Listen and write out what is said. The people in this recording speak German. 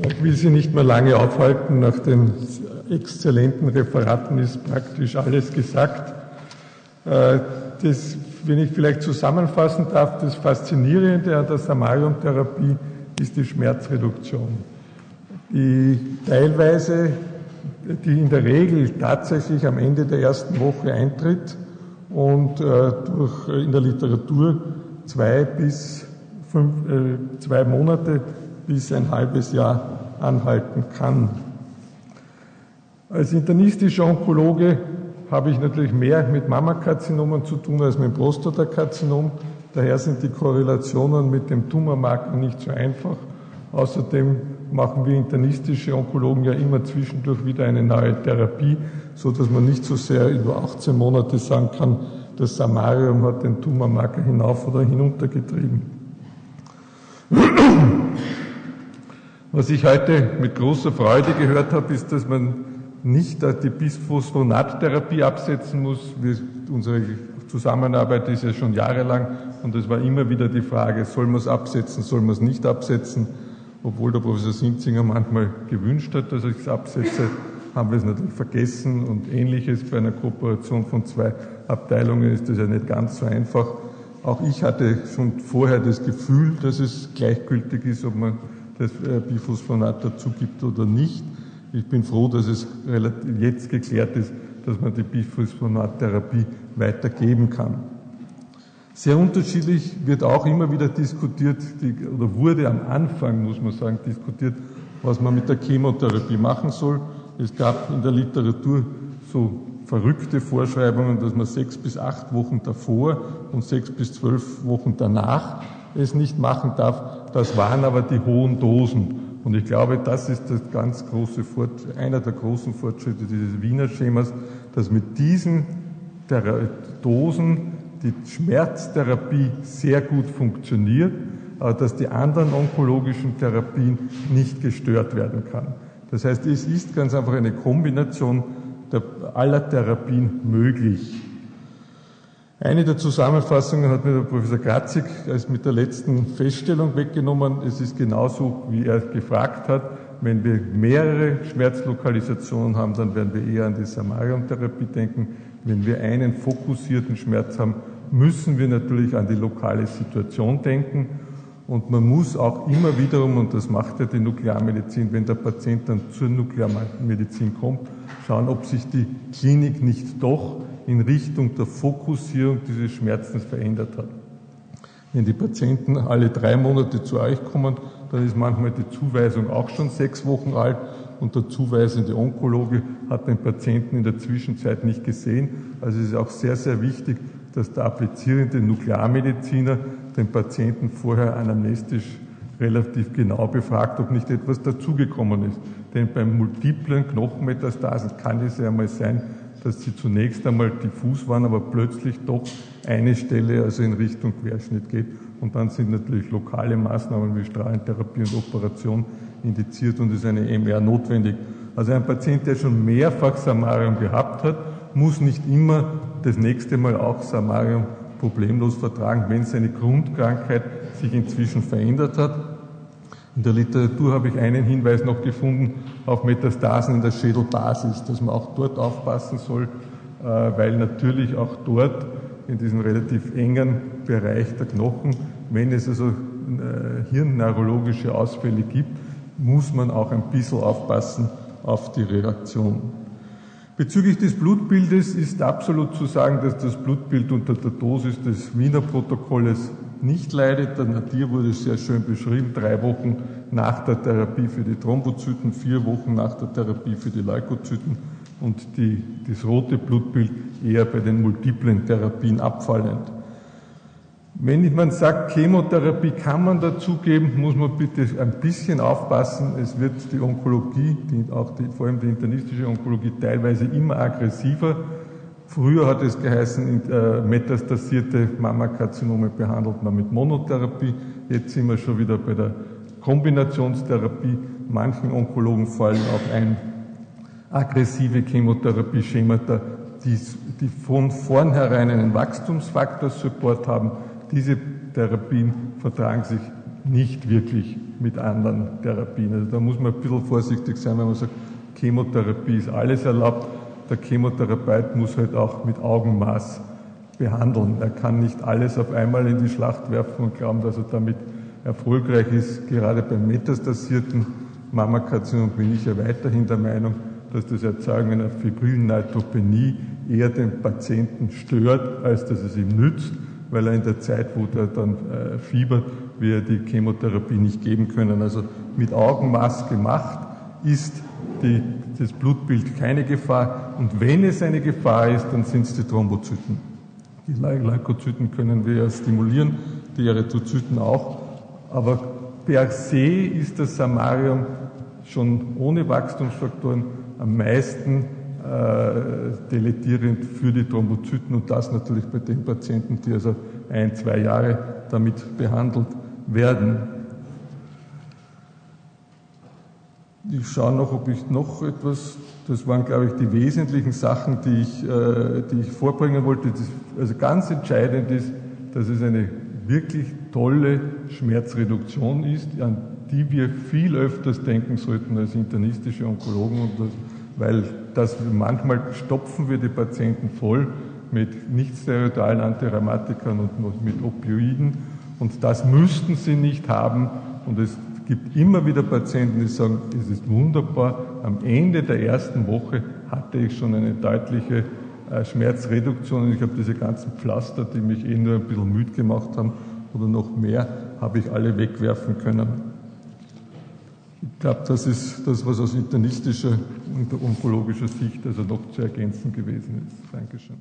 Ich will Sie nicht mehr lange aufhalten. Nach den exzellenten Referaten ist praktisch alles gesagt. Äh, das, wenn ich vielleicht zusammenfassen darf, das Faszinierende an der Samarium-Therapie ist die Schmerzreduktion, die teilweise, die in der Regel tatsächlich am Ende der ersten Woche eintritt und äh, durch in der Literatur zwei bis fünf, äh, zwei Monate bis ein halbes Jahr anhalten kann. Als internistischer Onkologe habe ich natürlich mehr mit Mammakarzinomen zu tun als mit Prostatakarzinom. Daher sind die Korrelationen mit dem Tumormarker nicht so einfach. Außerdem machen wir internistische Onkologen ja immer zwischendurch wieder eine neue Therapie, so dass man nicht so sehr über 18 Monate sagen kann, das Samarium hat den Tumormarker hinauf oder hinunter getrieben. Was ich heute mit großer Freude gehört habe, ist, dass man nicht die Bisphosphonattherapie absetzen muss. Wir, unsere Zusammenarbeit ist ja schon jahrelang und es war immer wieder die Frage, soll man es absetzen, soll man es nicht absetzen. Obwohl der Professor Sinzinger manchmal gewünscht hat, dass ich es absetze, haben wir es natürlich vergessen und ähnliches. Bei einer Kooperation von zwei Abteilungen ist das ja nicht ganz so einfach. Auch ich hatte schon vorher das Gefühl, dass es gleichgültig ist, ob man das äh, Biphosphonat dazu gibt oder nicht. Ich bin froh, dass es jetzt geklärt ist, dass man die Biphosphonattherapie weitergeben kann. Sehr unterschiedlich wird auch immer wieder diskutiert, die, oder wurde am Anfang, muss man sagen, diskutiert, was man mit der Chemotherapie machen soll. Es gab in der Literatur so verrückte Vorschreibungen, dass man sechs bis acht Wochen davor und sechs bis zwölf Wochen danach es nicht machen darf. Das waren aber die hohen Dosen. Und ich glaube, das ist das ganz große Fort einer der großen Fortschritte dieses Wiener Schemas, dass mit diesen Dosen die Schmerztherapie sehr gut funktioniert, aber dass die anderen onkologischen Therapien nicht gestört werden kann. Das heißt, es ist ganz einfach eine Kombination aller Therapien möglich. Eine der Zusammenfassungen hat mir der Professor Grazig als mit der letzten Feststellung weggenommen. Es ist genauso, wie er gefragt hat. Wenn wir mehrere Schmerzlokalisationen haben, dann werden wir eher an die Samarium-Therapie denken. Wenn wir einen fokussierten Schmerz haben, müssen wir natürlich an die lokale Situation denken. Und man muss auch immer wiederum, und das macht ja die Nuklearmedizin, wenn der Patient dann zur Nuklearmedizin kommt, schauen, ob sich die Klinik nicht doch in Richtung der Fokussierung dieses Schmerzens verändert hat. Wenn die Patienten alle drei Monate zu euch kommen, dann ist manchmal die Zuweisung auch schon sechs Wochen alt und der zuweisende Onkologe hat den Patienten in der Zwischenzeit nicht gesehen. Also es ist auch sehr, sehr wichtig, dass der applizierende Nuklearmediziner den Patienten vorher anamnestisch relativ genau befragt, ob nicht etwas dazugekommen ist. Denn beim multiplen Knochenmetastasen kann es ja einmal sein, dass sie zunächst einmal diffus waren, aber plötzlich doch eine Stelle also in Richtung Querschnitt geht. Und dann sind natürlich lokale Maßnahmen wie Strahlentherapie und Operation indiziert und ist eine MR notwendig. Also ein Patient, der schon mehrfach Samarium gehabt hat, muss nicht immer das nächste Mal auch Samarium problemlos vertragen, wenn seine Grundkrankheit sich inzwischen verändert hat. In der Literatur habe ich einen Hinweis noch gefunden auf Metastasen in der Schädelbasis, dass man auch dort aufpassen soll, äh, weil natürlich auch dort in diesem relativ engen Bereich der Knochen, wenn es also äh, hirnneurologische Ausfälle gibt, muss man auch ein bisschen aufpassen auf die Reaktion. Bezüglich des Blutbildes ist absolut zu sagen, dass das Blutbild unter der Dosis des Wiener Protokolles nicht leidet. Der Nadir wurde sehr schön beschrieben, drei Wochen nach der Therapie für die Thrombozyten, vier Wochen nach der Therapie für die Leukozyten und die, das rote Blutbild eher bei den multiplen Therapien abfallend. Wenn man sagt, Chemotherapie kann man dazugeben, muss man bitte ein bisschen aufpassen. Es wird die Onkologie, die, auch die, vor allem die internistische Onkologie, teilweise immer aggressiver. Früher hat es geheißen, äh, metastasierte Mammakarzinome behandelt man mit Monotherapie. Jetzt sind wir schon wieder bei der Kombinationstherapie. Manchen Onkologen fallen auch ein aggressive Chemotherapie-Schemata, die, die von vornherein einen Wachstumsfaktor-Support haben. Diese Therapien vertragen sich nicht wirklich mit anderen Therapien. Also da muss man ein bisschen vorsichtig sein, wenn man sagt, Chemotherapie ist alles erlaubt. Der Chemotherapeut muss halt auch mit Augenmaß behandeln. Er kann nicht alles auf einmal in die Schlacht werfen und glauben, dass er damit erfolgreich ist. Gerade beim metastasierten Mammakarzinom bin ich ja weiterhin der Meinung, dass das Erzeugen einer fibrillen Neutropenie eher den Patienten stört, als dass es ihm nützt, weil er in der Zeit, wo er dann äh, fiebert, wir die Chemotherapie nicht geben können. Also mit Augenmaß gemacht ist die, das Blutbild keine Gefahr. Und wenn es eine Gefahr ist, dann sind es die Thrombozyten. Die Leukozyten können wir ja stimulieren, die Erythrozyten auch. Aber per se ist das Samarium schon ohne Wachstumsfaktoren am meisten äh, deletierend für die Thrombozyten und das natürlich bei den Patienten, die also ein, zwei Jahre damit behandelt werden. Ich schaue noch, ob ich noch etwas, das waren, glaube ich, die wesentlichen Sachen, die ich, äh, die ich vorbringen wollte. Das, also ganz entscheidend ist, dass es eine wirklich tolle Schmerzreduktion ist, an die wir viel öfters denken sollten als internistische Onkologen, das, weil das manchmal stopfen wir die Patienten voll mit nicht-steroidalen Antirheumatikern und mit Opioiden. Und das müssten sie nicht haben. Und es gibt immer wieder Patienten, die sagen, es ist wunderbar, am Ende der ersten Woche hatte ich schon eine deutliche äh, Schmerzreduktion und ich habe diese ganzen Pflaster, die mich eh nur ein bisschen müde gemacht haben oder noch mehr, habe ich alle wegwerfen können. Ich glaube, das ist das, was aus internistischer und onkologischer Sicht also noch zu ergänzen gewesen ist. Dankeschön.